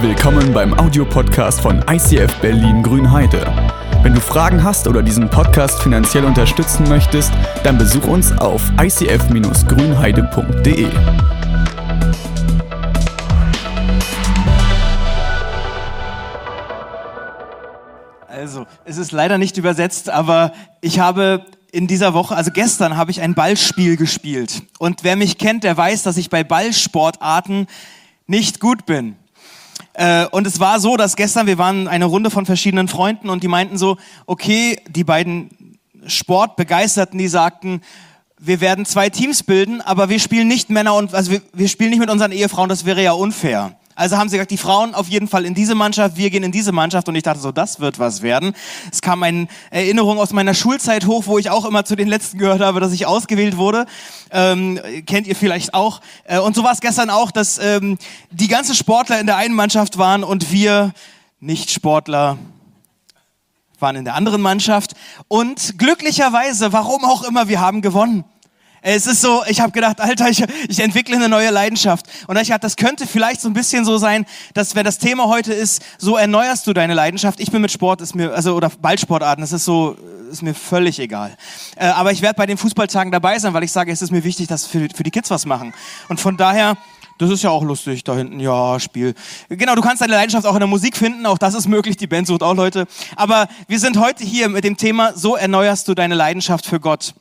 Willkommen beim Audiopodcast von ICF Berlin Grünheide. Wenn du Fragen hast oder diesen Podcast finanziell unterstützen möchtest, dann besuch uns auf icf-grünheide.de. Also, es ist leider nicht übersetzt, aber ich habe in dieser Woche, also gestern habe ich ein Ballspiel gespielt. Und wer mich kennt, der weiß, dass ich bei Ballsportarten nicht gut bin. Äh, und es war so, dass gestern, wir waren eine Runde von verschiedenen Freunden und die meinten so, okay, die beiden Sportbegeisterten, die sagten, wir werden zwei Teams bilden, aber wir spielen nicht Männer und, also wir, wir spielen nicht mit unseren Ehefrauen, das wäre ja unfair. Also haben sie gesagt, die Frauen auf jeden Fall in diese Mannschaft, wir gehen in diese Mannschaft. Und ich dachte so, das wird was werden. Es kam eine Erinnerung aus meiner Schulzeit hoch, wo ich auch immer zu den Letzten gehört habe, dass ich ausgewählt wurde. Ähm, kennt ihr vielleicht auch. Äh, und so war es gestern auch, dass ähm, die ganzen Sportler in der einen Mannschaft waren und wir Nicht-Sportler waren in der anderen Mannschaft. Und glücklicherweise, warum auch immer, wir haben gewonnen. Es ist so, ich habe gedacht, Alter, ich, ich entwickle eine neue Leidenschaft. Und ich dachte, das könnte vielleicht so ein bisschen so sein, dass wenn das Thema heute ist, so erneuerst du deine Leidenschaft. Ich bin mit Sport, ist mir, also oder Ballsportarten, das ist so, ist mir völlig egal. Äh, aber ich werde bei den Fußballtagen dabei sein, weil ich sage, es ist mir wichtig, dass für, für die Kids was machen. Und von daher, das ist ja auch lustig da hinten, ja, Spiel. Genau, du kannst deine Leidenschaft auch in der Musik finden, auch das ist möglich, die Band sucht auch Leute. Aber wir sind heute hier mit dem Thema, so erneuerst du deine Leidenschaft für Gott.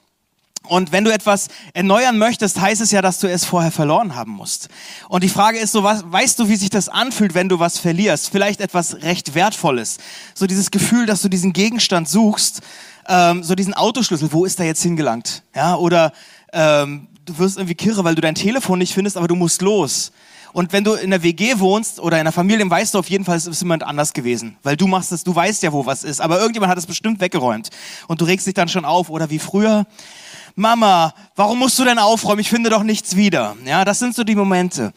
Und wenn du etwas erneuern möchtest, heißt es ja, dass du es vorher verloren haben musst. Und die Frage ist so, was, weißt du, wie sich das anfühlt, wenn du was verlierst? Vielleicht etwas recht Wertvolles. So dieses Gefühl, dass du diesen Gegenstand suchst, ähm, so diesen Autoschlüssel, wo ist der jetzt hingelangt? Ja, oder ähm, du wirst irgendwie kirre, weil du dein Telefon nicht findest, aber du musst los. Und wenn du in der WG wohnst oder in der Familie, weißt du auf jeden Fall, es ist jemand anders gewesen. Weil du machst es, du weißt ja, wo was ist. Aber irgendjemand hat es bestimmt weggeräumt. Und du regst dich dann schon auf. Oder wie früher, Mama, warum musst du denn aufräumen? Ich finde doch nichts wieder. Ja, das sind so die Momente.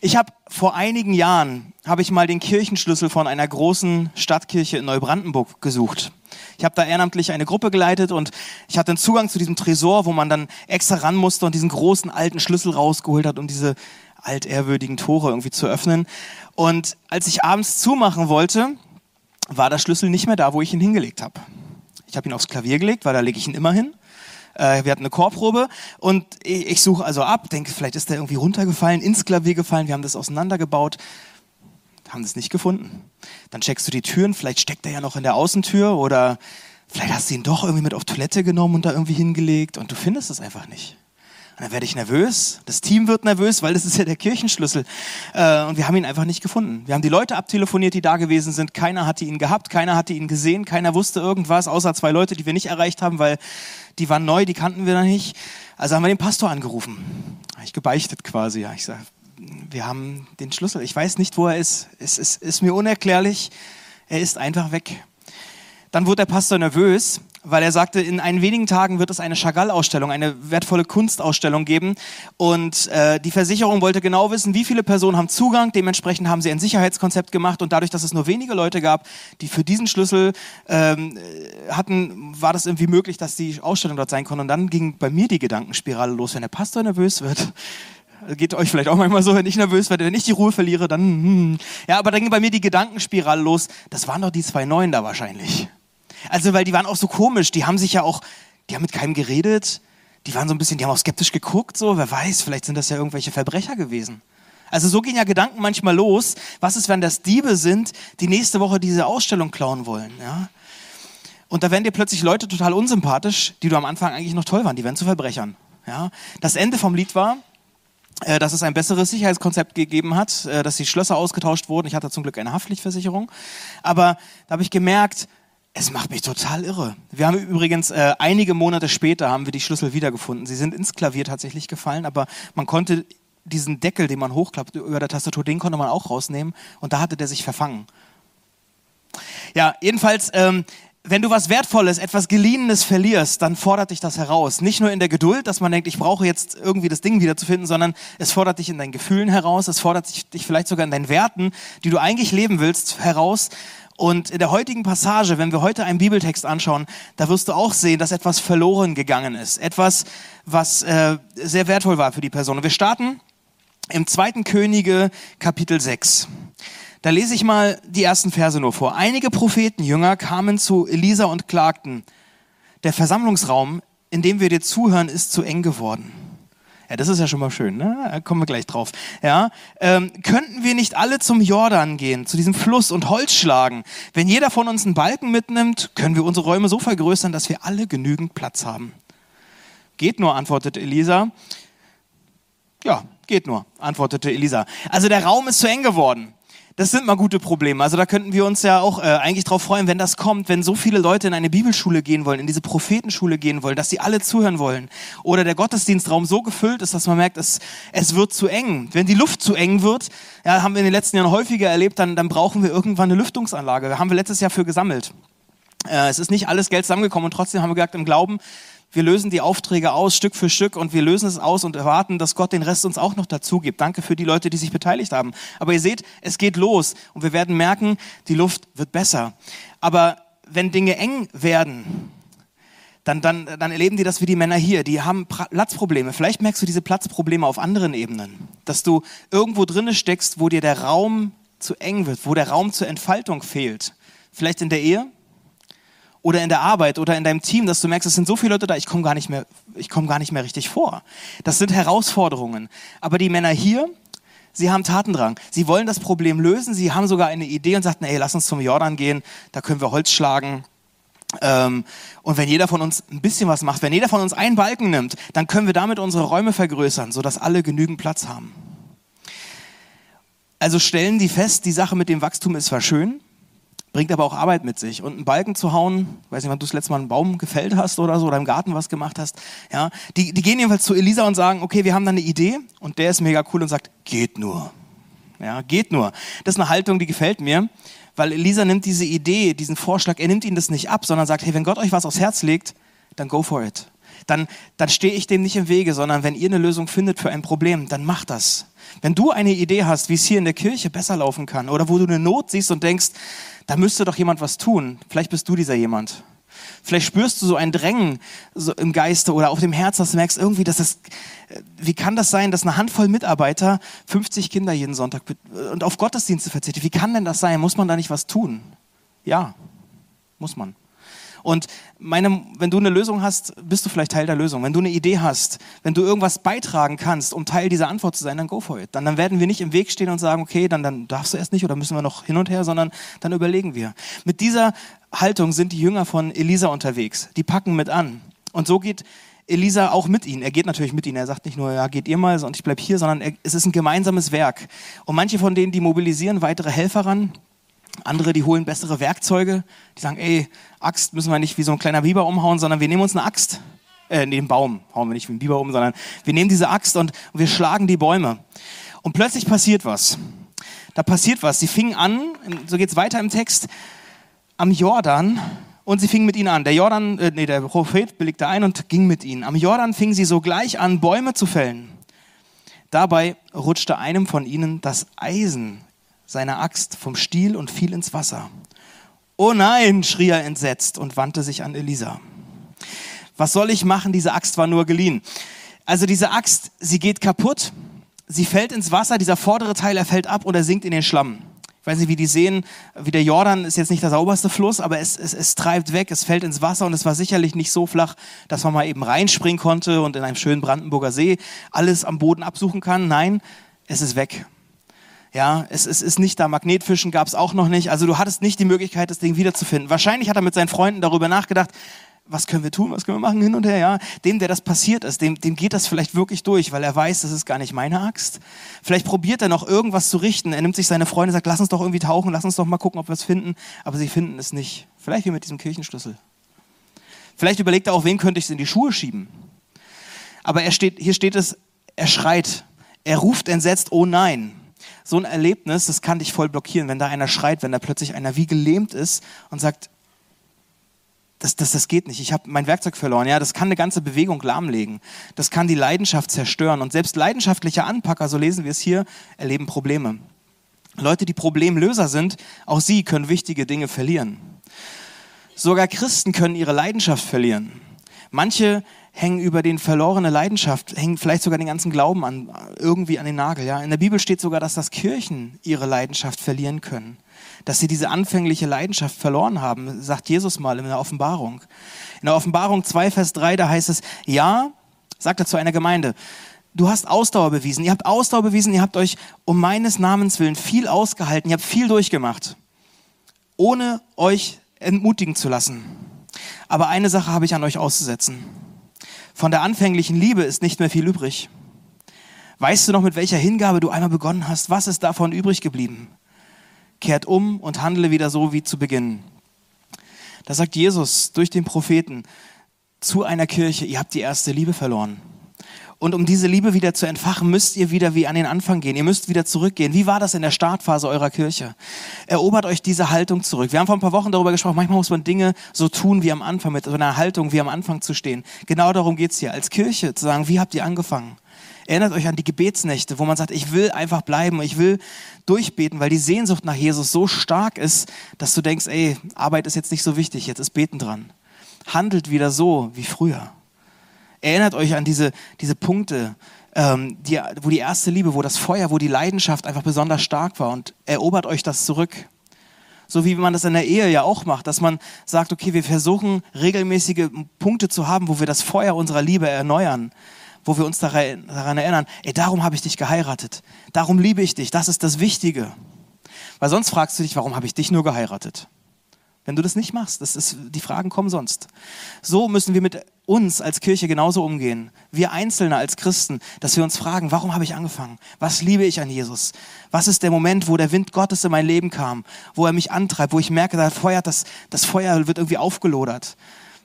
Ich habe vor einigen Jahren habe ich mal den Kirchenschlüssel von einer großen Stadtkirche in Neubrandenburg gesucht. Ich habe da ehrenamtlich eine Gruppe geleitet und ich hatte einen Zugang zu diesem Tresor, wo man dann extra ran musste und diesen großen alten Schlüssel rausgeholt hat, um diese altehrwürdigen Tore irgendwie zu öffnen. Und als ich abends zumachen wollte, war der Schlüssel nicht mehr da, wo ich ihn hingelegt habe. Ich habe ihn aufs Klavier gelegt, weil da lege ich ihn immer hin. Äh, wir hatten eine Chorprobe und ich, ich suche also ab, denke, vielleicht ist der irgendwie runtergefallen, ins Klavier gefallen, wir haben das auseinandergebaut, haben das nicht gefunden. Dann checkst du die Türen, vielleicht steckt er ja noch in der Außentür oder vielleicht hast du ihn doch irgendwie mit auf Toilette genommen und da irgendwie hingelegt und du findest es einfach nicht. Und dann werde ich nervös, das Team wird nervös, weil das ist ja der Kirchenschlüssel. Äh, und wir haben ihn einfach nicht gefunden. Wir haben die Leute abtelefoniert, die da gewesen sind. Keiner hatte ihn gehabt, keiner hatte ihn gesehen, keiner wusste irgendwas, außer zwei Leute, die wir nicht erreicht haben, weil die waren neu, die kannten wir noch nicht. Also haben wir den Pastor angerufen. Habe ich gebeichtet quasi. Ja, ich sage, wir haben den Schlüssel. Ich weiß nicht, wo er ist. Es ist, ist mir unerklärlich. Er ist einfach weg. Dann wurde der Pastor nervös weil er sagte, in ein wenigen Tagen wird es eine Chagall-Ausstellung, eine wertvolle Kunstausstellung geben. Und äh, die Versicherung wollte genau wissen, wie viele Personen haben Zugang. Dementsprechend haben sie ein Sicherheitskonzept gemacht. Und dadurch, dass es nur wenige Leute gab, die für diesen Schlüssel ähm, hatten, war das irgendwie möglich, dass die Ausstellung dort sein konnte. Und dann ging bei mir die Gedankenspirale los, wenn der Pastor nervös wird. Geht euch vielleicht auch manchmal so, wenn ich nervös werde, wenn ich die Ruhe verliere, dann. Hm. Ja, aber dann ging bei mir die Gedankenspirale los. Das waren doch die zwei Neuen da wahrscheinlich. Also, weil die waren auch so komisch. Die haben sich ja auch, die haben mit keinem geredet. Die waren so ein bisschen, die haben auch skeptisch geguckt, so. Wer weiß, vielleicht sind das ja irgendwelche Verbrecher gewesen. Also so gehen ja Gedanken manchmal los. Was ist, wenn das Diebe sind, die nächste Woche diese Ausstellung klauen wollen, ja? Und da werden dir plötzlich Leute total unsympathisch, die du am Anfang eigentlich noch toll waren. Die werden zu Verbrechern, ja? Das Ende vom Lied war, äh, dass es ein besseres Sicherheitskonzept gegeben hat, äh, dass die Schlösser ausgetauscht wurden. Ich hatte zum Glück eine Haftpflichtversicherung. Aber da habe ich gemerkt, es macht mich total irre. Wir haben übrigens äh, einige Monate später haben wir die Schlüssel wiedergefunden. Sie sind ins Klavier tatsächlich gefallen, aber man konnte diesen Deckel, den man hochklappt über der Tastatur, den konnte man auch rausnehmen und da hatte der sich verfangen. Ja, jedenfalls, ähm, wenn du was Wertvolles, etwas Geliehenes verlierst, dann fordert dich das heraus. Nicht nur in der Geduld, dass man denkt, ich brauche jetzt irgendwie das Ding wiederzufinden, sondern es fordert dich in deinen Gefühlen heraus, es fordert dich vielleicht sogar in deinen Werten, die du eigentlich leben willst, heraus. Und in der heutigen Passage, wenn wir heute einen Bibeltext anschauen, da wirst du auch sehen, dass etwas verloren gegangen ist. Etwas, was äh, sehr wertvoll war für die Person. Und wir starten im zweiten Könige Kapitel 6. Da lese ich mal die ersten Verse nur vor. Einige Prophetenjünger kamen zu Elisa und klagten, der Versammlungsraum, in dem wir dir zuhören, ist zu eng geworden. Ja, das ist ja schon mal schön, ne? Kommen wir gleich drauf. Ja, ähm, könnten wir nicht alle zum Jordan gehen, zu diesem Fluss und Holz schlagen? Wenn jeder von uns einen Balken mitnimmt, können wir unsere Räume so vergrößern, dass wir alle genügend Platz haben. Geht nur, antwortete Elisa. Ja, geht nur, antwortete Elisa. Also der Raum ist zu eng geworden. Das sind mal gute Probleme. Also da könnten wir uns ja auch äh, eigentlich drauf freuen, wenn das kommt, wenn so viele Leute in eine Bibelschule gehen wollen, in diese Prophetenschule gehen wollen, dass sie alle zuhören wollen. Oder der Gottesdienstraum so gefüllt ist, dass man merkt, es, es wird zu eng. Wenn die Luft zu eng wird, ja, haben wir in den letzten Jahren häufiger erlebt, dann, dann brauchen wir irgendwann eine Lüftungsanlage. Da haben wir letztes Jahr für gesammelt. Äh, es ist nicht alles Geld zusammengekommen und trotzdem haben wir gesagt, im Glauben, wir lösen die Aufträge aus, Stück für Stück, und wir lösen es aus und erwarten, dass Gott den Rest uns auch noch dazu gibt. Danke für die Leute, die sich beteiligt haben. Aber ihr seht, es geht los und wir werden merken, die Luft wird besser. Aber wenn Dinge eng werden, dann, dann, dann erleben die das wie die Männer hier. Die haben Platzprobleme. Vielleicht merkst du diese Platzprobleme auf anderen Ebenen. Dass du irgendwo drinne steckst, wo dir der Raum zu eng wird, wo der Raum zur Entfaltung fehlt. Vielleicht in der Ehe, oder in der Arbeit oder in deinem Team, dass du merkst, es sind so viele Leute da, ich komme gar nicht mehr, ich komme gar nicht mehr richtig vor. Das sind Herausforderungen. Aber die Männer hier, sie haben Tatendrang. Sie wollen das Problem lösen. Sie haben sogar eine Idee und sagten, ey, lass uns zum Jordan gehen, da können wir Holz schlagen. Ähm, und wenn jeder von uns ein bisschen was macht, wenn jeder von uns einen Balken nimmt, dann können wir damit unsere Räume vergrößern, sodass alle genügend Platz haben. Also stellen die fest, die Sache mit dem Wachstum ist zwar schön, bringt aber auch Arbeit mit sich. Und einen Balken zu hauen, weiß nicht, wann du das letzte Mal einen Baum gefällt hast oder so, oder im Garten was gemacht hast, ja, die, die gehen jedenfalls zu Elisa und sagen, okay, wir haben da eine Idee und der ist mega cool und sagt, geht nur. Ja, geht nur. Das ist eine Haltung, die gefällt mir, weil Elisa nimmt diese Idee, diesen Vorschlag, er nimmt ihn das nicht ab, sondern sagt, hey, wenn Gott euch was aufs Herz legt, dann go for it. Dann, dann stehe ich dem nicht im Wege, sondern wenn ihr eine Lösung findet für ein Problem, dann macht das. Wenn du eine Idee hast, wie es hier in der Kirche besser laufen kann oder wo du eine Not siehst und denkst, da müsste doch jemand was tun, vielleicht bist du dieser jemand. Vielleicht spürst du so ein Drängen so im Geiste oder auf dem Herz, dass du merkst, irgendwie, dass das, wie kann das sein, dass eine Handvoll Mitarbeiter 50 Kinder jeden Sonntag und auf Gottesdienste verzichtet? Wie kann denn das sein? Muss man da nicht was tun? Ja, muss man. Und meine, wenn du eine Lösung hast, bist du vielleicht Teil der Lösung. Wenn du eine Idee hast, wenn du irgendwas beitragen kannst, um Teil dieser Antwort zu sein, dann go for it. Dann, dann werden wir nicht im Weg stehen und sagen, okay, dann, dann darfst du erst nicht oder müssen wir noch hin und her, sondern dann überlegen wir. Mit dieser Haltung sind die Jünger von Elisa unterwegs. Die packen mit an. Und so geht Elisa auch mit ihnen. Er geht natürlich mit ihnen. Er sagt nicht nur, ja, geht ihr mal und ich bleib hier, sondern er, es ist ein gemeinsames Werk. Und manche von denen, die mobilisieren weitere Helfer ran, andere, die holen bessere Werkzeuge. Die sagen, ey, Axt müssen wir nicht wie so ein kleiner Biber umhauen, sondern wir nehmen uns eine Axt. Äh, nee, den Baum hauen wir nicht wie ein Biber um, sondern wir nehmen diese Axt und wir schlagen die Bäume. Und plötzlich passiert was. Da passiert was. Sie fingen an, so geht's weiter im Text, am Jordan und sie fingen mit ihnen an. Der Jordan, äh, nee, der Prophet belegte ein und ging mit ihnen. Am Jordan fingen sie sogleich an, Bäume zu fällen. Dabei rutschte einem von ihnen das Eisen seine Axt vom Stiel und fiel ins Wasser. Oh nein, schrie er entsetzt und wandte sich an Elisa. Was soll ich machen? Diese Axt war nur geliehen. Also diese Axt, sie geht kaputt, sie fällt ins Wasser, dieser vordere Teil, er fällt ab und er sinkt in den Schlamm. Ich weiß nicht, wie die sehen, wie der Jordan ist jetzt nicht der sauberste Fluss, aber es, es, es treibt weg, es fällt ins Wasser und es war sicherlich nicht so flach, dass man mal eben reinspringen konnte und in einem schönen Brandenburger See alles am Boden absuchen kann. Nein, es ist weg. Ja, es, es ist nicht da. Magnetfischen gab es auch noch nicht. Also du hattest nicht die Möglichkeit, das Ding wiederzufinden. Wahrscheinlich hat er mit seinen Freunden darüber nachgedacht, was können wir tun, was können wir machen, hin und her, ja. Dem, der das passiert ist, dem, dem geht das vielleicht wirklich durch, weil er weiß, das ist gar nicht meine Axt. Vielleicht probiert er noch irgendwas zu richten. Er nimmt sich seine Freunde, sagt, lass uns doch irgendwie tauchen, lass uns doch mal gucken, ob wir es finden. Aber sie finden es nicht. Vielleicht wie mit diesem Kirchenschlüssel. Vielleicht überlegt er auch, wen könnte ich es in die Schuhe schieben. Aber er steht, hier steht es, er schreit. Er ruft entsetzt, oh nein so ein Erlebnis, das kann dich voll blockieren, wenn da einer schreit, wenn da plötzlich einer wie gelähmt ist und sagt, das, das, das geht nicht, ich habe mein Werkzeug verloren. Ja, das kann eine ganze Bewegung lahmlegen. Das kann die Leidenschaft zerstören. Und selbst leidenschaftliche Anpacker, so lesen wir es hier, erleben Probleme. Leute, die Problemlöser sind, auch sie können wichtige Dinge verlieren. Sogar Christen können ihre Leidenschaft verlieren. Manche hängen über den verlorene Leidenschaft, hängen vielleicht sogar den ganzen Glauben an, irgendwie an den Nagel. Ja? In der Bibel steht sogar, dass das Kirchen ihre Leidenschaft verlieren können. Dass sie diese anfängliche Leidenschaft verloren haben, sagt Jesus mal in der Offenbarung. In der Offenbarung 2, Vers 3, da heißt es, ja, sagt er zu einer Gemeinde, du hast Ausdauer bewiesen, ihr habt Ausdauer bewiesen, ihr habt euch um meines Namens willen viel ausgehalten, ihr habt viel durchgemacht, ohne euch entmutigen zu lassen. Aber eine Sache habe ich an euch auszusetzen. Von der anfänglichen Liebe ist nicht mehr viel übrig. Weißt du noch, mit welcher Hingabe du einmal begonnen hast? Was ist davon übrig geblieben? Kehrt um und handle wieder so wie zu Beginn. Da sagt Jesus durch den Propheten zu einer Kirche, ihr habt die erste Liebe verloren. Und um diese Liebe wieder zu entfachen, müsst ihr wieder wie an den Anfang gehen. Ihr müsst wieder zurückgehen. Wie war das in der Startphase eurer Kirche? Erobert euch diese Haltung zurück. Wir haben vor ein paar Wochen darüber gesprochen, manchmal muss man Dinge so tun wie am Anfang, mit so einer Haltung wie am Anfang zu stehen. Genau darum geht's hier. Als Kirche zu sagen, wie habt ihr angefangen? Erinnert euch an die Gebetsnächte, wo man sagt, ich will einfach bleiben, ich will durchbeten, weil die Sehnsucht nach Jesus so stark ist, dass du denkst, ey, Arbeit ist jetzt nicht so wichtig, jetzt ist Beten dran. Handelt wieder so wie früher. Erinnert euch an diese, diese Punkte, ähm, die, wo die erste Liebe, wo das Feuer, wo die Leidenschaft einfach besonders stark war und erobert euch das zurück. So wie man das in der Ehe ja auch macht, dass man sagt, okay, wir versuchen regelmäßige Punkte zu haben, wo wir das Feuer unserer Liebe erneuern, wo wir uns daran, daran erinnern, ey, darum habe ich dich geheiratet, darum liebe ich dich, das ist das Wichtige. Weil sonst fragst du dich, warum habe ich dich nur geheiratet? Wenn du das nicht machst, das ist, die Fragen kommen sonst. So müssen wir mit uns als Kirche genauso umgehen. Wir Einzelne als Christen, dass wir uns fragen, warum habe ich angefangen? Was liebe ich an Jesus? Was ist der Moment, wo der Wind Gottes in mein Leben kam, wo er mich antreibt, wo ich merke, da feuert das, das Feuer wird irgendwie aufgelodert?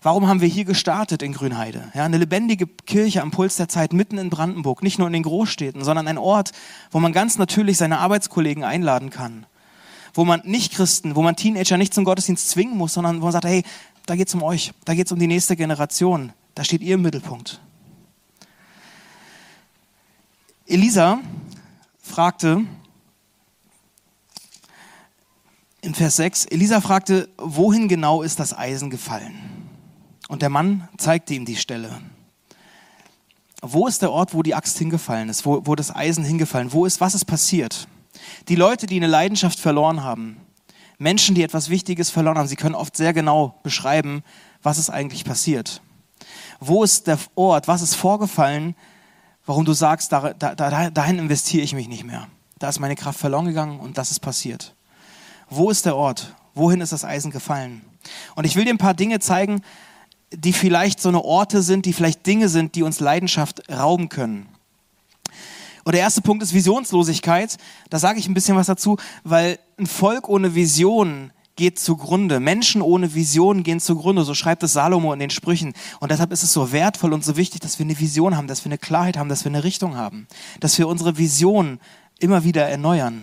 Warum haben wir hier gestartet in Grünheide? Ja, eine lebendige Kirche am Puls der Zeit mitten in Brandenburg, nicht nur in den Großstädten, sondern ein Ort, wo man ganz natürlich seine Arbeitskollegen einladen kann wo man nicht Christen, wo man Teenager nicht zum Gottesdienst zwingen muss, sondern wo man sagt, hey, da geht es um euch, da geht es um die nächste Generation, da steht ihr im Mittelpunkt. Elisa fragte in Vers 6, Elisa fragte, wohin genau ist das Eisen gefallen? Und der Mann zeigte ihm die Stelle. Wo ist der Ort, wo die Axt hingefallen ist, wo, wo das Eisen hingefallen? Wo ist, was ist passiert? Die Leute, die eine Leidenschaft verloren haben, Menschen, die etwas Wichtiges verloren haben, sie können oft sehr genau beschreiben, was ist eigentlich passiert. Wo ist der Ort, was ist vorgefallen, warum du sagst, da, da, dahin investiere ich mich nicht mehr. Da ist meine Kraft verloren gegangen und das ist passiert. Wo ist der Ort? Wohin ist das Eisen gefallen? Und ich will dir ein paar Dinge zeigen, die vielleicht so eine Orte sind, die vielleicht Dinge sind, die uns Leidenschaft rauben können. Und der erste Punkt ist Visionslosigkeit. Da sage ich ein bisschen was dazu, weil ein Volk ohne Vision geht zugrunde. Menschen ohne Vision gehen zugrunde. So schreibt es Salomo in den Sprüchen. Und deshalb ist es so wertvoll und so wichtig, dass wir eine Vision haben, dass wir eine Klarheit haben, dass wir eine Richtung haben, dass wir unsere Vision immer wieder erneuern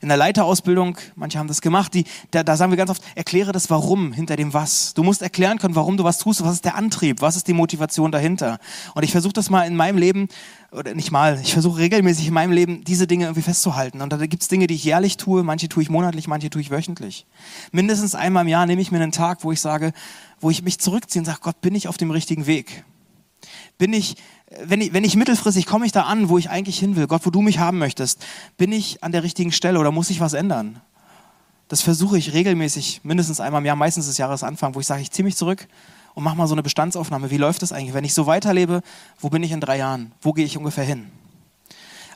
in der Leiterausbildung, manche haben das gemacht, die, da, da sagen wir ganz oft, erkläre das Warum hinter dem Was. Du musst erklären können, warum du was tust, was ist der Antrieb, was ist die Motivation dahinter. Und ich versuche das mal in meinem Leben, oder nicht mal, ich versuche regelmäßig in meinem Leben diese Dinge irgendwie festzuhalten. Und da gibt es Dinge, die ich jährlich tue, manche tue ich monatlich, manche tue ich wöchentlich. Mindestens einmal im Jahr nehme ich mir einen Tag, wo ich sage, wo ich mich zurückziehe und sage, Gott, bin ich auf dem richtigen Weg? Bin ich, wenn ich, wenn ich mittelfristig komme ich da an, wo ich eigentlich hin will, Gott, wo du mich haben möchtest, bin ich an der richtigen Stelle oder muss ich was ändern? Das versuche ich regelmäßig, mindestens einmal im Jahr, meistens des Jahresanfang, wo ich sage, ich ziehe mich zurück und mache mal so eine Bestandsaufnahme. Wie läuft das eigentlich? Wenn ich so weiterlebe, wo bin ich in drei Jahren? Wo gehe ich ungefähr hin?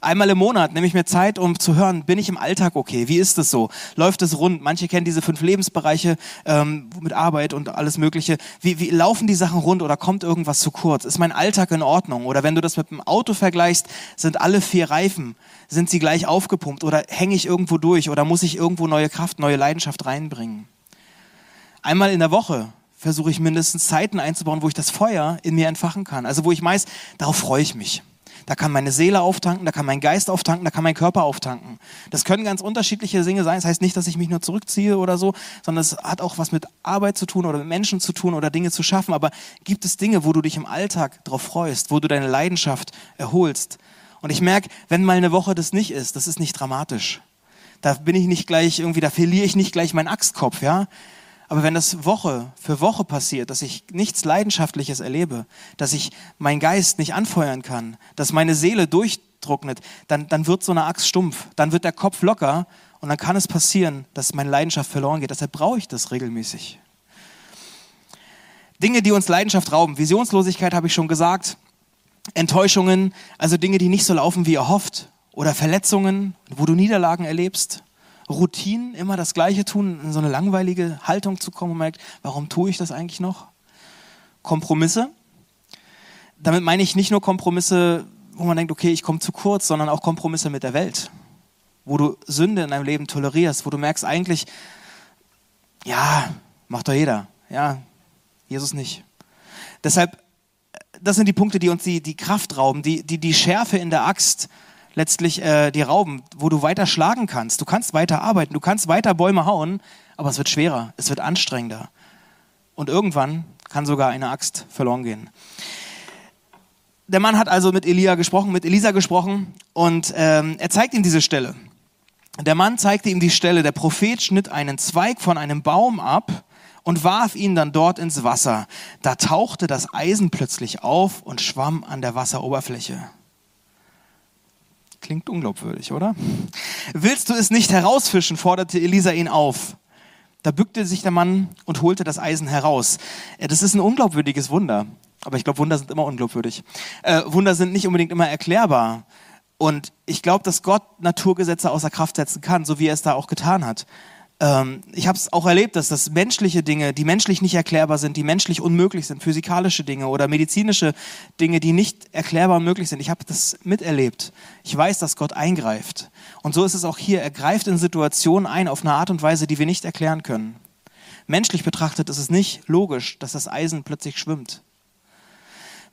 Einmal im Monat nehme ich mir Zeit, um zu hören, bin ich im Alltag okay? Wie ist es so? Läuft es rund? Manche kennen diese fünf Lebensbereiche ähm, mit Arbeit und alles Mögliche. Wie, wie laufen die Sachen rund oder kommt irgendwas zu kurz? Ist mein Alltag in Ordnung? Oder wenn du das mit dem Auto vergleichst, sind alle vier Reifen, sind sie gleich aufgepumpt oder hänge ich irgendwo durch oder muss ich irgendwo neue Kraft, neue Leidenschaft reinbringen? Einmal in der Woche versuche ich mindestens Zeiten einzubauen, wo ich das Feuer in mir entfachen kann. Also wo ich meist, darauf freue ich mich. Da kann meine Seele auftanken, da kann mein Geist auftanken, da kann mein Körper auftanken. Das können ganz unterschiedliche Dinge sein. Das heißt nicht, dass ich mich nur zurückziehe oder so, sondern es hat auch was mit Arbeit zu tun oder mit Menschen zu tun oder Dinge zu schaffen. Aber gibt es Dinge, wo du dich im Alltag drauf freust, wo du deine Leidenschaft erholst? Und ich merke, wenn mal eine Woche das nicht ist, das ist nicht dramatisch. Da bin ich nicht gleich irgendwie, da verliere ich nicht gleich meinen Axtkopf, ja. Aber wenn das Woche für Woche passiert, dass ich nichts Leidenschaftliches erlebe, dass ich meinen Geist nicht anfeuern kann, dass meine Seele durchtrocknet, dann, dann wird so eine Axt stumpf, dann wird der Kopf locker und dann kann es passieren, dass meine Leidenschaft verloren geht. Deshalb brauche ich das regelmäßig. Dinge, die uns Leidenschaft rauben. Visionslosigkeit habe ich schon gesagt. Enttäuschungen, also Dinge, die nicht so laufen, wie erhofft. Oder Verletzungen, wo du Niederlagen erlebst. Routinen, immer das Gleiche tun, in so eine langweilige Haltung zu kommen und merkt, warum tue ich das eigentlich noch? Kompromisse. Damit meine ich nicht nur Kompromisse, wo man denkt, okay, ich komme zu kurz, sondern auch Kompromisse mit der Welt. Wo du Sünde in deinem Leben tolerierst, wo du merkst eigentlich, ja, macht doch jeder. Ja, Jesus nicht. Deshalb, das sind die Punkte, die uns die, die Kraft rauben, die, die, die Schärfe in der Axt letztlich äh, die rauben, wo du weiter schlagen kannst. Du kannst weiter arbeiten, du kannst weiter Bäume hauen, aber es wird schwerer, es wird anstrengender. Und irgendwann kann sogar eine Axt verloren gehen. Der Mann hat also mit Elia gesprochen, mit Elisa gesprochen und ähm, er zeigt ihm diese Stelle. Der Mann zeigte ihm die Stelle. Der Prophet schnitt einen Zweig von einem Baum ab und warf ihn dann dort ins Wasser. Da tauchte das Eisen plötzlich auf und schwamm an der Wasseroberfläche. Klingt unglaubwürdig, oder? Willst du es nicht herausfischen, forderte Elisa ihn auf. Da bückte sich der Mann und holte das Eisen heraus. Das ist ein unglaubwürdiges Wunder. Aber ich glaube, Wunder sind immer unglaubwürdig. Äh, Wunder sind nicht unbedingt immer erklärbar. Und ich glaube, dass Gott Naturgesetze außer Kraft setzen kann, so wie er es da auch getan hat ähm, ich habe es auch erlebt, dass das menschliche Dinge, die menschlich nicht erklärbar sind, die menschlich unmöglich sind, physikalische Dinge oder medizinische Dinge, die nicht erklärbar und möglich sind. Ich habe das miterlebt. Ich weiß, dass Gott eingreift. Und so ist es auch hier. Er greift in Situationen ein auf eine Art und Weise, die wir nicht erklären können. Menschlich betrachtet ist es nicht logisch, dass das Eisen plötzlich schwimmt.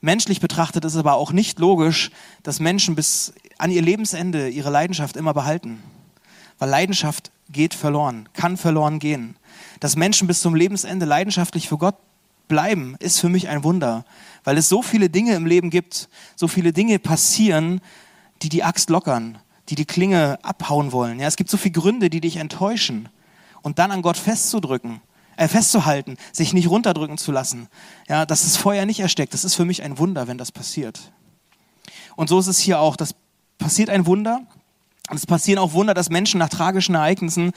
Menschlich betrachtet ist es aber auch nicht logisch, dass Menschen bis an ihr Lebensende ihre Leidenschaft immer behalten. Weil Leidenschaft geht verloren, kann verloren gehen. Dass Menschen bis zum Lebensende leidenschaftlich für Gott bleiben, ist für mich ein Wunder, weil es so viele Dinge im Leben gibt, so viele Dinge passieren, die die Axt lockern, die die Klinge abhauen wollen. Ja, es gibt so viele Gründe, die dich enttäuschen. Und dann an Gott festzudrücken, äh, festzuhalten, sich nicht runterdrücken zu lassen, ja, dass das Feuer nicht erstickt, das ist für mich ein Wunder, wenn das passiert. Und so ist es hier auch. Das passiert ein Wunder und es passieren auch Wunder, dass Menschen nach tragischen Ereignissen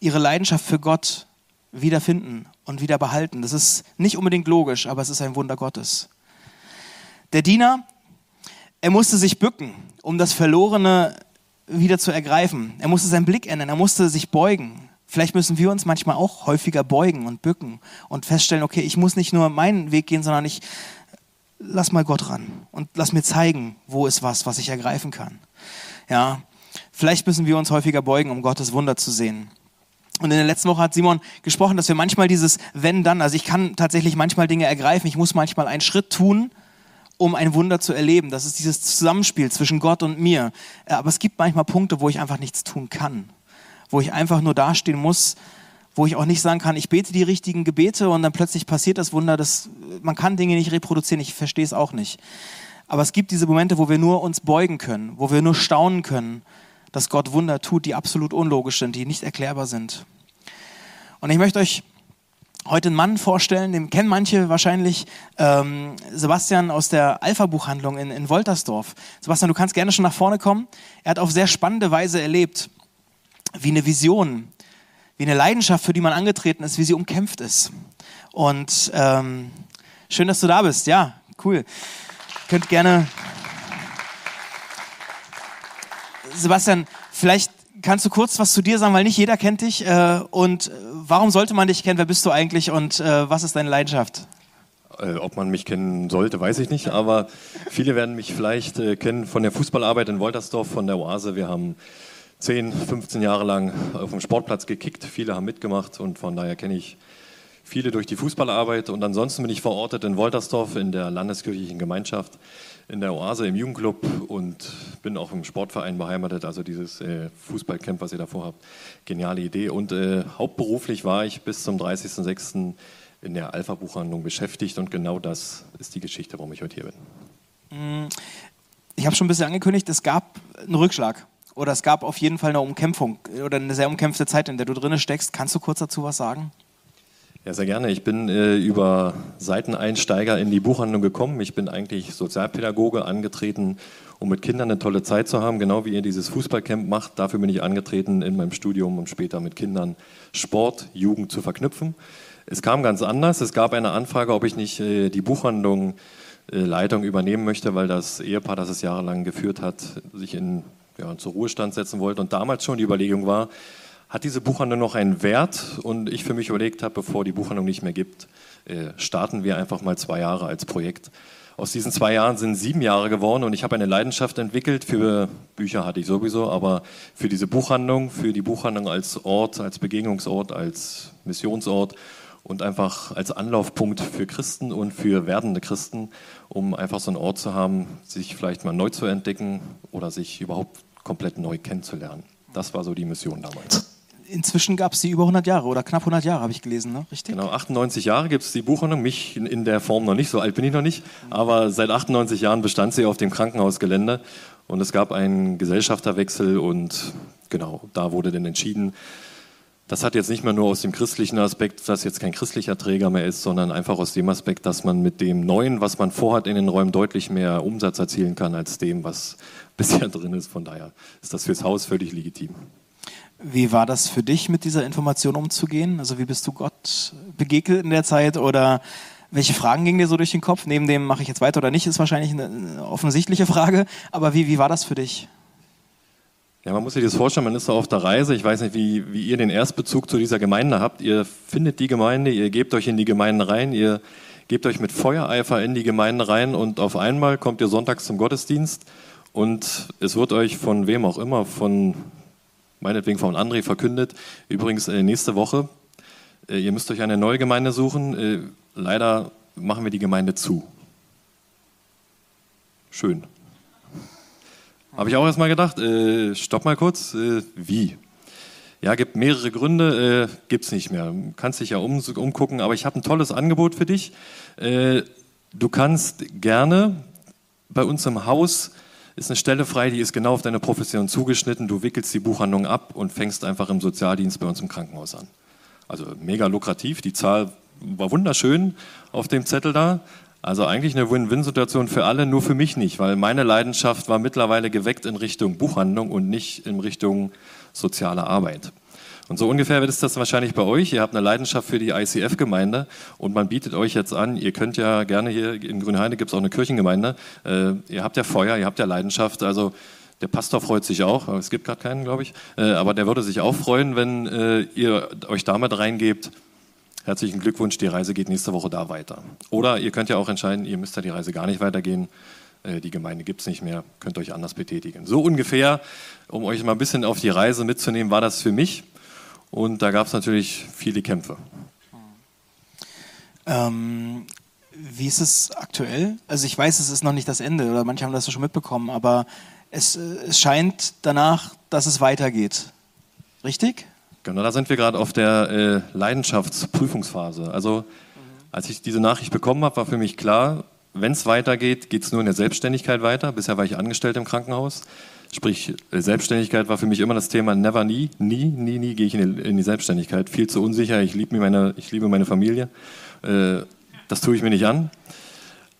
ihre Leidenschaft für Gott wiederfinden und wieder behalten. Das ist nicht unbedingt logisch, aber es ist ein Wunder Gottes. Der Diener, er musste sich bücken, um das Verlorene wieder zu ergreifen. Er musste seinen Blick ändern, er musste sich beugen. Vielleicht müssen wir uns manchmal auch häufiger beugen und bücken und feststellen, okay, ich muss nicht nur meinen Weg gehen, sondern ich lass mal Gott ran und lass mir zeigen, wo ist was, was ich ergreifen kann. Ja, Vielleicht müssen wir uns häufiger beugen, um Gottes Wunder zu sehen. Und in der letzten Woche hat Simon gesprochen, dass wir manchmal dieses Wenn dann, also ich kann tatsächlich manchmal Dinge ergreifen, ich muss manchmal einen Schritt tun, um ein Wunder zu erleben. Das ist dieses Zusammenspiel zwischen Gott und mir. Äh, aber es gibt manchmal Punkte, wo ich einfach nichts tun kann, wo ich einfach nur dastehen muss, wo ich auch nicht sagen kann, ich bete die richtigen Gebete und dann plötzlich passiert das Wunder. Das, man kann Dinge nicht reproduzieren, ich verstehe es auch nicht. Aber es gibt diese Momente, wo wir nur uns beugen können, wo wir nur staunen können dass Gott Wunder tut, die absolut unlogisch sind, die nicht erklärbar sind. Und ich möchte euch heute einen Mann vorstellen, den kennen manche wahrscheinlich, ähm, Sebastian aus der Alpha-Buchhandlung in, in Woltersdorf. Sebastian, du kannst gerne schon nach vorne kommen. Er hat auf sehr spannende Weise erlebt, wie eine Vision, wie eine Leidenschaft, für die man angetreten ist, wie sie umkämpft ist. Und ähm, schön, dass du da bist. Ja, cool. Könnt gerne Sebastian, vielleicht kannst du kurz was zu dir sagen, weil nicht jeder kennt dich. Äh, und äh, warum sollte man dich kennen? Wer bist du eigentlich und äh, was ist deine Leidenschaft? Äh, ob man mich kennen sollte, weiß ich nicht, aber viele werden mich vielleicht äh, kennen von der Fußballarbeit in Woltersdorf, von der Oase. Wir haben 10, 15 Jahre lang auf dem Sportplatz gekickt, viele haben mitgemacht und von daher kenne ich viele durch die Fußballarbeit. Und ansonsten bin ich verortet in Woltersdorf in der landeskirchlichen Gemeinschaft in der Oase im Jugendclub und bin auch im Sportverein beheimatet. Also dieses äh, Fußballcamp, was ihr davor habt, geniale Idee. Und äh, hauptberuflich war ich bis zum 30.06. in der Alpha-Buchhandlung beschäftigt und genau das ist die Geschichte, warum ich heute hier bin. Mm, ich habe schon ein bisschen angekündigt, es gab einen Rückschlag oder es gab auf jeden Fall eine Umkämpfung oder eine sehr umkämpfte Zeit, in der du drin steckst. Kannst du kurz dazu was sagen? Ja, sehr gerne. Ich bin äh, über Seiteneinsteiger in die Buchhandlung gekommen. Ich bin eigentlich Sozialpädagoge angetreten, um mit Kindern eine tolle Zeit zu haben, genau wie ihr dieses Fußballcamp macht. Dafür bin ich angetreten in meinem Studium, um später mit Kindern Sport, Jugend zu verknüpfen. Es kam ganz anders. Es gab eine Anfrage, ob ich nicht äh, die Buchhandlung äh, Leitung übernehmen möchte, weil das Ehepaar, das es jahrelang geführt hat, sich in, ja, zur Ruhestand setzen wollte und damals schon die Überlegung war, hat diese Buchhandlung noch einen Wert? Und ich für mich überlegt habe, bevor die Buchhandlung nicht mehr gibt, äh, starten wir einfach mal zwei Jahre als Projekt. Aus diesen zwei Jahren sind sieben Jahre geworden und ich habe eine Leidenschaft entwickelt für Bücher hatte ich sowieso, aber für diese Buchhandlung, für die Buchhandlung als Ort, als Begegnungsort, als Missionsort und einfach als Anlaufpunkt für Christen und für werdende Christen, um einfach so einen Ort zu haben, sich vielleicht mal neu zu entdecken oder sich überhaupt komplett neu kennenzulernen. Das war so die Mission damals inzwischen gab es die über 100 Jahre oder knapp 100 Jahre, habe ich gelesen, ne? richtig? Genau, 98 Jahre gibt es die Buchhandlung. Mich in, in, der Form noch nicht, so alt bin ich noch nicht. Aber seit 98 Jahren bestand sie auf dem Krankenhausgelände. Und es gab einen Gesellschafterwechsel und genau, da wurde dann entschieden, das hat jetzt nicht mehr nur aus dem christlichen Aspekt, dass jetzt kein christlicher Träger mehr ist, sondern einfach aus dem Aspekt, dass man mit dem Neuen, was man vorhat, in den Räumen deutlich mehr Umsatz erzielen kann als dem, was bisher drin ist. Von daher ist das fürs Haus völlig legitim. Wie war das für dich, mit dieser Information umzugehen? Also wie bist du Gott begegnet in der Zeit oder welche Fragen gingen dir so durch den Kopf? Neben dem, mache ich jetzt weiter oder nicht, ist wahrscheinlich eine offensichtliche Frage. Aber wie, wie war das für dich? Ja, man muss sich das vorstellen, man ist so auf der Reise. Ich weiß nicht, wie, wie ihr den Erstbezug zu dieser Gemeinde habt. Ihr findet die Gemeinde, ihr gebt euch in die Gemeinde rein, ihr gebt euch mit Feuereifer in die Gemeinde rein und auf einmal kommt ihr sonntags zum Gottesdienst und es wird euch von wem auch immer, von meinetwegen von André verkündet. Übrigens äh, nächste Woche, äh, ihr müsst euch eine neue Gemeinde suchen. Äh, leider machen wir die Gemeinde zu. Schön. Habe ich auch erstmal gedacht, äh, stopp mal kurz, äh, wie? Ja, gibt mehrere Gründe, äh, gibt es nicht mehr. Du kannst dich ja um, umgucken, aber ich habe ein tolles Angebot für dich. Äh, du kannst gerne bei uns im Haus ist eine Stelle frei, die ist genau auf deine Profession zugeschnitten. Du wickelst die Buchhandlung ab und fängst einfach im Sozialdienst bei uns im Krankenhaus an. Also mega lukrativ. Die Zahl war wunderschön auf dem Zettel da. Also eigentlich eine Win-Win-Situation für alle, nur für mich nicht, weil meine Leidenschaft war mittlerweile geweckt in Richtung Buchhandlung und nicht in Richtung soziale Arbeit. Und so ungefähr wird es das wahrscheinlich bei euch. Ihr habt eine Leidenschaft für die ICF-Gemeinde und man bietet euch jetzt an, ihr könnt ja gerne hier in Grünheide gibt es auch eine Kirchengemeinde. Äh, ihr habt ja Feuer, ihr habt ja Leidenschaft. Also der Pastor freut sich auch, es gibt gerade keinen, glaube ich, äh, aber der würde sich auch freuen, wenn äh, ihr euch damit reingebt. Herzlichen Glückwunsch, die Reise geht nächste Woche da weiter. Oder ihr könnt ja auch entscheiden, ihr müsst ja die Reise gar nicht weitergehen. Äh, die Gemeinde gibt es nicht mehr, könnt euch anders betätigen. So ungefähr, um euch mal ein bisschen auf die Reise mitzunehmen, war das für mich. Und da gab es natürlich viele Kämpfe. Ähm, wie ist es aktuell? Also ich weiß, es ist noch nicht das Ende oder manche haben das schon mitbekommen, aber es, äh, es scheint danach, dass es weitergeht. Richtig? Genau, da sind wir gerade auf der äh, Leidenschaftsprüfungsphase. Also als ich diese Nachricht bekommen habe, war für mich klar, wenn es weitergeht, geht es nur in der Selbstständigkeit weiter. Bisher war ich angestellt im Krankenhaus. Sprich, Selbstständigkeit war für mich immer das Thema never, nie, nie, nie, nie gehe ich in die, in die Selbstständigkeit. Viel zu unsicher, ich liebe meine, ich liebe meine Familie. Äh, das tue ich mir nicht an.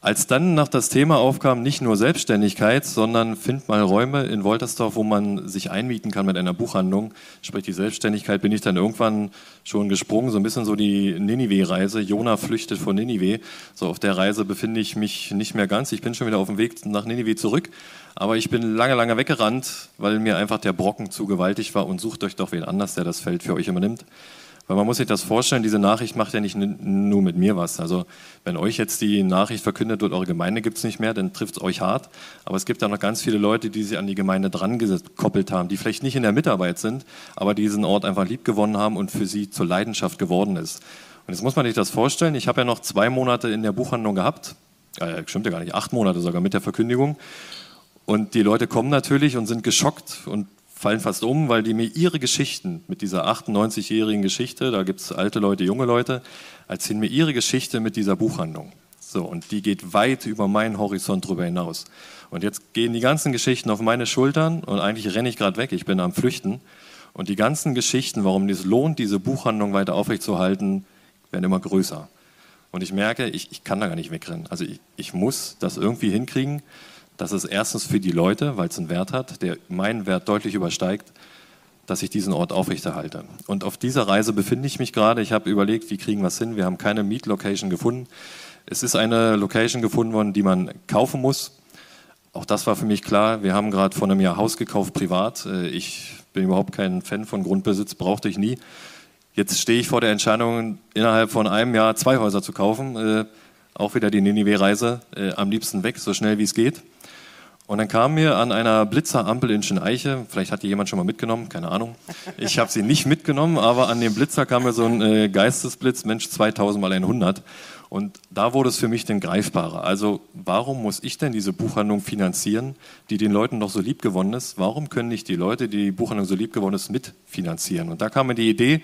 Als dann noch das Thema aufkam, nicht nur Selbstständigkeit, sondern find mal Räume in Woltersdorf, wo man sich einmieten kann mit einer Buchhandlung, sprich die Selbstständigkeit, bin ich dann irgendwann schon gesprungen, so ein bisschen so die Ninive-Reise. Jona flüchtet von Ninive. So auf der Reise befinde ich mich nicht mehr ganz. Ich bin schon wieder auf dem Weg nach Ninive zurück, aber ich bin lange, lange weggerannt, weil mir einfach der Brocken zu gewaltig war und sucht euch doch wen anders, der das Feld für euch übernimmt. Weil man muss sich das vorstellen, diese Nachricht macht ja nicht nur mit mir was. Also wenn euch jetzt die Nachricht verkündet wird, eure Gemeinde gibt es nicht mehr, dann trifft es euch hart. Aber es gibt ja noch ganz viele Leute, die sich an die Gemeinde dran gekoppelt haben, die vielleicht nicht in der Mitarbeit sind, aber diesen Ort einfach lieb gewonnen haben und für sie zur Leidenschaft geworden ist. Und jetzt muss man sich das vorstellen, ich habe ja noch zwei Monate in der Buchhandlung gehabt, äh, stimmt ja gar nicht, acht Monate sogar mit der Verkündigung. Und die Leute kommen natürlich und sind geschockt und fallen fast um, weil die mir ihre Geschichten mit dieser 98-jährigen Geschichte, da gibt es alte Leute, junge Leute, erzählen mir ihre Geschichte mit dieser Buchhandlung. So, und die geht weit über meinen Horizont drüber hinaus. Und jetzt gehen die ganzen Geschichten auf meine Schultern und eigentlich renne ich gerade weg, ich bin am Flüchten. Und die ganzen Geschichten, warum es lohnt, diese Buchhandlung weiter aufrechtzuerhalten, werden immer größer. Und ich merke, ich, ich kann da gar nicht wegrennen. Also ich, ich muss das irgendwie hinkriegen, dass es erstens für die Leute, weil es einen Wert hat, der meinen Wert deutlich übersteigt, dass ich diesen Ort aufrechterhalte. Und auf dieser Reise befinde ich mich gerade. Ich habe überlegt, wie kriegen wir es hin. Wir haben keine Meet-Location gefunden. Es ist eine Location gefunden worden, die man kaufen muss. Auch das war für mich klar. Wir haben gerade vor einem Jahr Haus gekauft, privat. Äh, ich bin überhaupt kein Fan von Grundbesitz, brauchte ich nie. Jetzt stehe ich vor der Entscheidung, innerhalb von einem Jahr zwei Häuser zu kaufen. Äh, auch wieder die Ninive-Reise. Äh, am liebsten weg, so schnell wie es geht. Und dann kam mir an einer Blitzerampel in Schöneiche, vielleicht hat die jemand schon mal mitgenommen, keine Ahnung. Ich habe sie nicht mitgenommen, aber an dem Blitzer kam mir so ein äh, Geistesblitz, Mensch, 2000 mal 100. Und da wurde es für mich dann greifbarer. Also warum muss ich denn diese Buchhandlung finanzieren, die den Leuten noch so lieb gewonnen ist? Warum können nicht die Leute, die die Buchhandlung so lieb gewonnen ist, mitfinanzieren? Und da kam mir die Idee,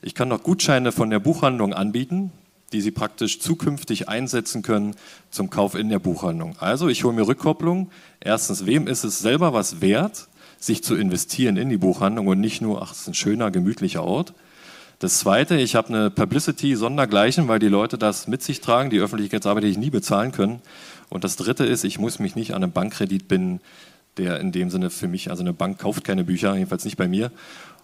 ich kann noch Gutscheine von der Buchhandlung anbieten, die Sie praktisch zukünftig einsetzen können zum Kauf in der Buchhandlung. Also ich hole mir Rückkopplung. Erstens, wem ist es selber was wert, sich zu investieren in die Buchhandlung und nicht nur, ach, es ist ein schöner, gemütlicher Ort. Das Zweite, ich habe eine Publicity sondergleichen, weil die Leute das mit sich tragen, die Öffentlichkeitsarbeit, die ich nie bezahlen können. Und das Dritte ist, ich muss mich nicht an einen Bankkredit binden, der in dem Sinne für mich, also eine Bank kauft keine Bücher, jedenfalls nicht bei mir.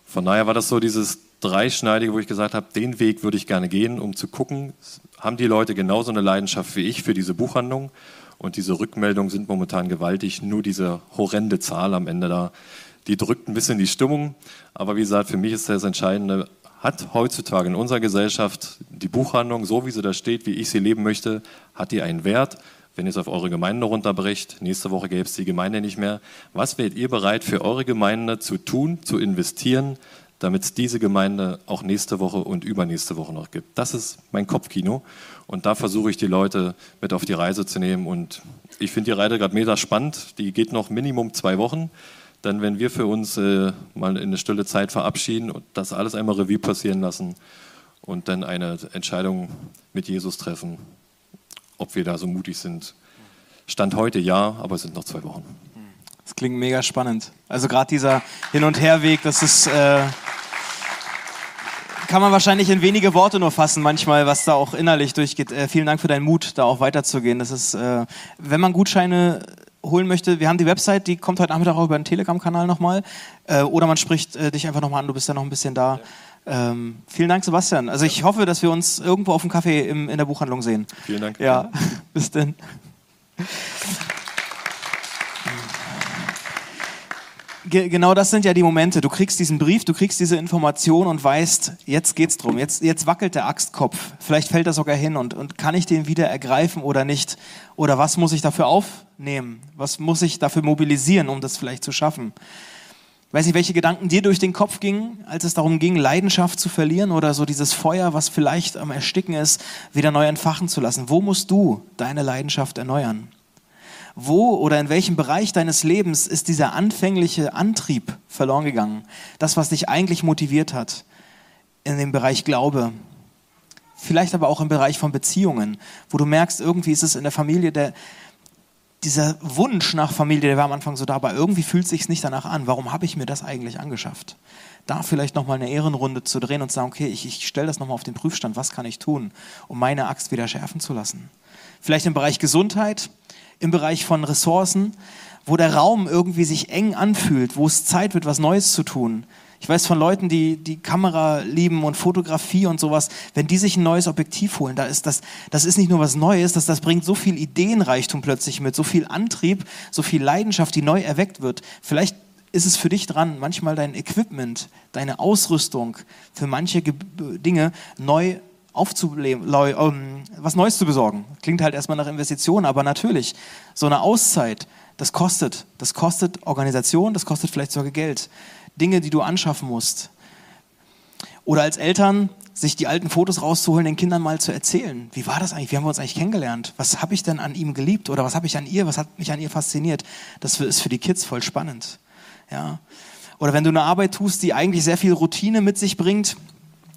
Von daher war das so dieses dreischneidige, wo ich gesagt habe, den Weg würde ich gerne gehen, um zu gucken, haben die Leute genauso eine Leidenschaft wie ich für diese Buchhandlung? Und diese Rückmeldungen sind momentan gewaltig. Nur diese horrende Zahl am Ende da, die drückt ein bisschen die Stimmung. Aber wie gesagt, für mich ist das Entscheidende, hat heutzutage in unserer Gesellschaft die Buchhandlung, so wie sie da steht, wie ich sie leben möchte, hat die einen Wert? Wenn ihr es auf eure Gemeinde runterbricht, nächste Woche gäbe es die Gemeinde nicht mehr. Was wärt ihr bereit für eure Gemeinde zu tun, zu investieren, damit es diese Gemeinde auch nächste Woche und übernächste Woche noch gibt. Das ist mein Kopfkino und da versuche ich die Leute mit auf die Reise zu nehmen und ich finde die Reise gerade mega spannend. Die geht noch Minimum zwei Wochen. Dann, wenn wir für uns äh, mal in eine stille Zeit verabschieden und das alles einmal Revue passieren lassen und dann eine Entscheidung mit Jesus treffen, ob wir da so mutig sind. Stand heute ja, aber es sind noch zwei Wochen. Das klingt mega spannend. Also gerade dieser Hin- und Herweg, das ist, äh, kann man wahrscheinlich in wenige Worte nur fassen manchmal, was da auch innerlich durchgeht. Äh, vielen Dank für deinen Mut, da auch weiterzugehen. Das ist, äh, wenn man Gutscheine holen möchte, wir haben die Website, die kommt heute Nachmittag auch über den Telegram-Kanal nochmal. Äh, oder man spricht äh, dich einfach nochmal an, du bist ja noch ein bisschen da. Ähm, vielen Dank, Sebastian. Also ich hoffe, dass wir uns irgendwo auf dem Kaffee im, in der Buchhandlung sehen. Vielen Dank. Ja, bis denn. genau das sind ja die Momente. Du kriegst diesen Brief, du kriegst diese Information und weißt, jetzt geht's drum. Jetzt, jetzt wackelt der Axtkopf. Vielleicht fällt er sogar hin und, und kann ich den wieder ergreifen oder nicht? Oder was muss ich dafür aufnehmen? Was muss ich dafür mobilisieren, um das vielleicht zu schaffen? Weiß nicht, welche Gedanken dir durch den Kopf gingen, als es darum ging, Leidenschaft zu verlieren oder so dieses Feuer, was vielleicht am Ersticken ist, wieder neu entfachen zu lassen. Wo musst du deine Leidenschaft erneuern? Wo oder in welchem Bereich deines Lebens ist dieser anfängliche Antrieb verloren gegangen? Das, was dich eigentlich motiviert hat in dem Bereich Glaube. Vielleicht aber auch im Bereich von Beziehungen, wo du merkst, irgendwie ist es in der Familie der, dieser Wunsch nach Familie, der war am Anfang so da, aber irgendwie fühlt sich nicht danach an. Warum habe ich mir das eigentlich angeschafft? Da vielleicht nochmal eine Ehrenrunde zu drehen und zu sagen, okay, ich, ich stelle das nochmal auf den Prüfstand, was kann ich tun, um meine Axt wieder schärfen zu lassen? Vielleicht im Bereich Gesundheit, im Bereich von Ressourcen, wo der Raum irgendwie sich eng anfühlt, wo es Zeit wird, was Neues zu tun. Ich weiß von Leuten, die die Kamera lieben und Fotografie und sowas, wenn die sich ein neues Objektiv holen, da ist das, das ist nicht nur was Neues, das, das bringt so viel Ideenreichtum plötzlich mit, so viel Antrieb, so viel Leidenschaft, die neu erweckt wird. Vielleicht ist es für dich dran, manchmal dein Equipment, deine Ausrüstung für manche Dinge neu aufzuleben, ähm, was Neues zu besorgen. Klingt halt erstmal nach Investitionen, aber natürlich, so eine Auszeit, das kostet. Das kostet Organisation, das kostet vielleicht sogar Geld. Dinge, die du anschaffen musst. Oder als Eltern sich die alten Fotos rauszuholen, den Kindern mal zu erzählen. Wie war das eigentlich? Wie haben wir uns eigentlich kennengelernt? Was habe ich denn an ihm geliebt? Oder was habe ich an ihr? Was hat mich an ihr fasziniert? Das ist für die Kids voll spannend. Ja. Oder wenn du eine Arbeit tust, die eigentlich sehr viel Routine mit sich bringt,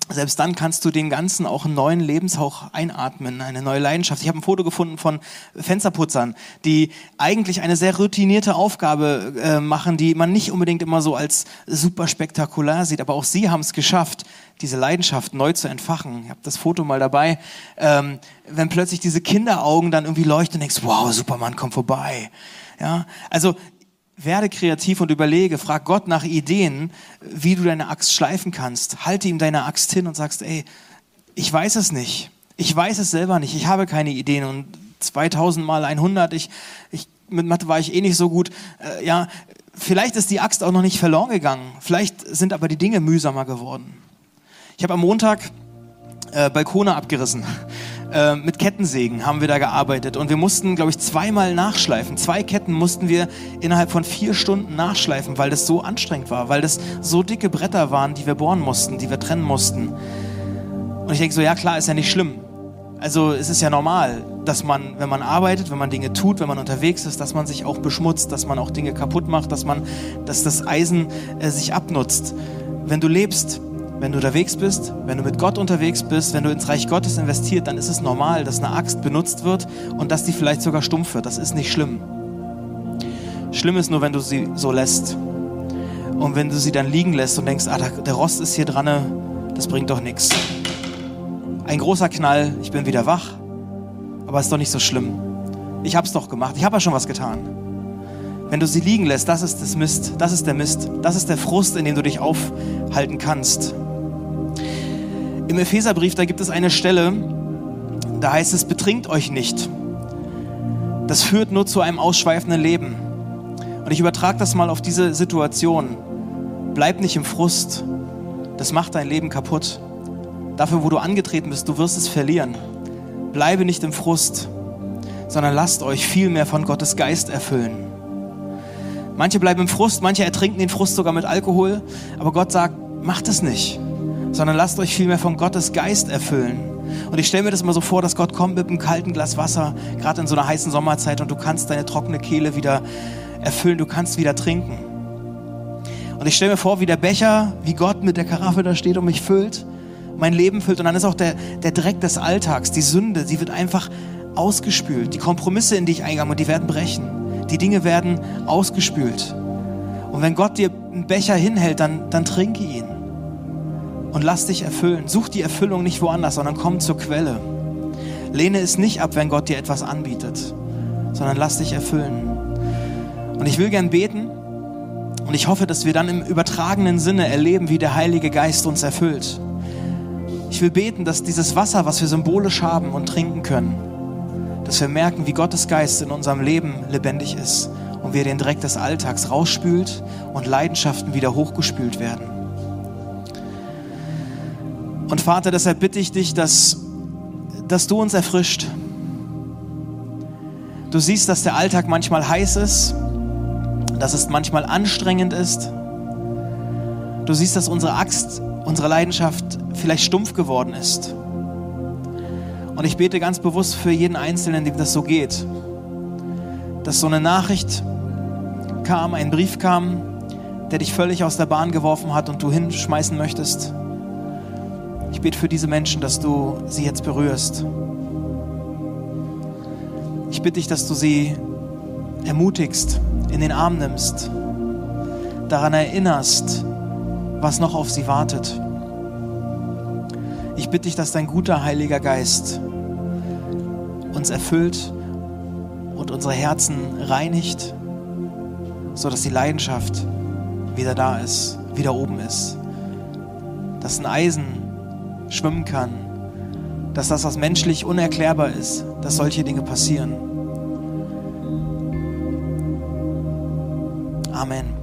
selbst dann kannst du den Ganzen auch einen neuen Lebenshauch einatmen, eine neue Leidenschaft. Ich habe ein Foto gefunden von Fensterputzern, die eigentlich eine sehr routinierte Aufgabe äh, machen, die man nicht unbedingt immer so als super spektakulär sieht, aber auch sie haben es geschafft, diese Leidenschaft neu zu entfachen. Ich habe das Foto mal dabei. Ähm, wenn plötzlich diese Kinderaugen dann irgendwie leuchten und denkst, wow, Superman kommt vorbei. Ja, also werde kreativ und überlege, frag Gott nach Ideen, wie du deine Axt schleifen kannst. Halte ihm deine Axt hin und sagst, ey, ich weiß es nicht. Ich weiß es selber nicht. Ich habe keine Ideen und 2000 mal 100, ich, ich, mit Mathe war ich eh nicht so gut. Äh, ja, vielleicht ist die Axt auch noch nicht verloren gegangen. Vielleicht sind aber die Dinge mühsamer geworden. Ich habe am Montag äh, Balkone abgerissen. Äh, mit Kettensägen haben wir da gearbeitet und wir mussten, glaube ich, zweimal nachschleifen. Zwei Ketten mussten wir innerhalb von vier Stunden nachschleifen, weil das so anstrengend war, weil das so dicke Bretter waren, die wir bohren mussten, die wir trennen mussten. Und ich denke so, ja klar, ist ja nicht schlimm. Also es ist ja normal, dass man, wenn man arbeitet, wenn man Dinge tut, wenn man unterwegs ist, dass man sich auch beschmutzt, dass man auch Dinge kaputt macht, dass man, dass das Eisen äh, sich abnutzt. Wenn du lebst, wenn du unterwegs bist, wenn du mit Gott unterwegs bist, wenn du ins Reich Gottes investiert, dann ist es normal, dass eine Axt benutzt wird und dass die vielleicht sogar stumpf wird. Das ist nicht schlimm. Schlimm ist nur, wenn du sie so lässt. Und wenn du sie dann liegen lässt und denkst, ah, der Rost ist hier dran, das bringt doch nichts. Ein großer Knall, ich bin wieder wach, aber ist doch nicht so schlimm. Ich hab's doch gemacht, ich habe ja schon was getan. Wenn du sie liegen lässt, das ist das Mist, das ist der Mist, das ist der Frust, in dem du dich aufhalten kannst. Im Epheserbrief, da gibt es eine Stelle, da heißt es, betrinkt euch nicht. Das führt nur zu einem ausschweifenden Leben. Und ich übertrage das mal auf diese Situation. Bleib nicht im Frust. Das macht dein Leben kaputt. Dafür, wo du angetreten bist, du wirst es verlieren. Bleibe nicht im Frust, sondern lasst euch viel mehr von Gottes Geist erfüllen. Manche bleiben im Frust, manche ertrinken den Frust sogar mit Alkohol. Aber Gott sagt, macht es nicht sondern lasst euch vielmehr von Gottes Geist erfüllen. Und ich stelle mir das immer so vor, dass Gott kommt mit einem kalten Glas Wasser, gerade in so einer heißen Sommerzeit, und du kannst deine trockene Kehle wieder erfüllen, du kannst wieder trinken. Und ich stelle mir vor, wie der Becher, wie Gott mit der Karaffe da steht und mich füllt, mein Leben füllt. Und dann ist auch der, der Dreck des Alltags, die Sünde, sie wird einfach ausgespült. Die Kompromisse, in die ich eingegangen und die werden brechen. Die Dinge werden ausgespült. Und wenn Gott dir einen Becher hinhält, dann, dann trinke ihn und lass dich erfüllen. Such die Erfüllung nicht woanders, sondern komm zur Quelle. Lehne es nicht ab, wenn Gott dir etwas anbietet, sondern lass dich erfüllen. Und ich will gern beten und ich hoffe, dass wir dann im übertragenen Sinne erleben, wie der Heilige Geist uns erfüllt. Ich will beten, dass dieses Wasser, was wir symbolisch haben und trinken können, dass wir merken, wie Gottes Geist in unserem Leben lebendig ist und wir den Dreck des Alltags rausspült und Leidenschaften wieder hochgespült werden. Und Vater, deshalb bitte ich dich, dass, dass du uns erfrischt. Du siehst, dass der Alltag manchmal heiß ist, dass es manchmal anstrengend ist. Du siehst, dass unsere Axt, unsere Leidenschaft vielleicht stumpf geworden ist. Und ich bete ganz bewusst für jeden Einzelnen, dem das so geht, dass so eine Nachricht kam, ein Brief kam, der dich völlig aus der Bahn geworfen hat und du hinschmeißen möchtest. Ich bete für diese Menschen, dass du sie jetzt berührst. Ich bitte dich, dass du sie ermutigst, in den Arm nimmst, daran erinnerst, was noch auf sie wartet. Ich bitte dich, dass dein guter Heiliger Geist uns erfüllt und unsere Herzen reinigt, sodass die Leidenschaft wieder da ist, wieder oben ist. Dass ein Eisen schwimmen kann, dass das, was menschlich unerklärbar ist, dass solche Dinge passieren. Amen.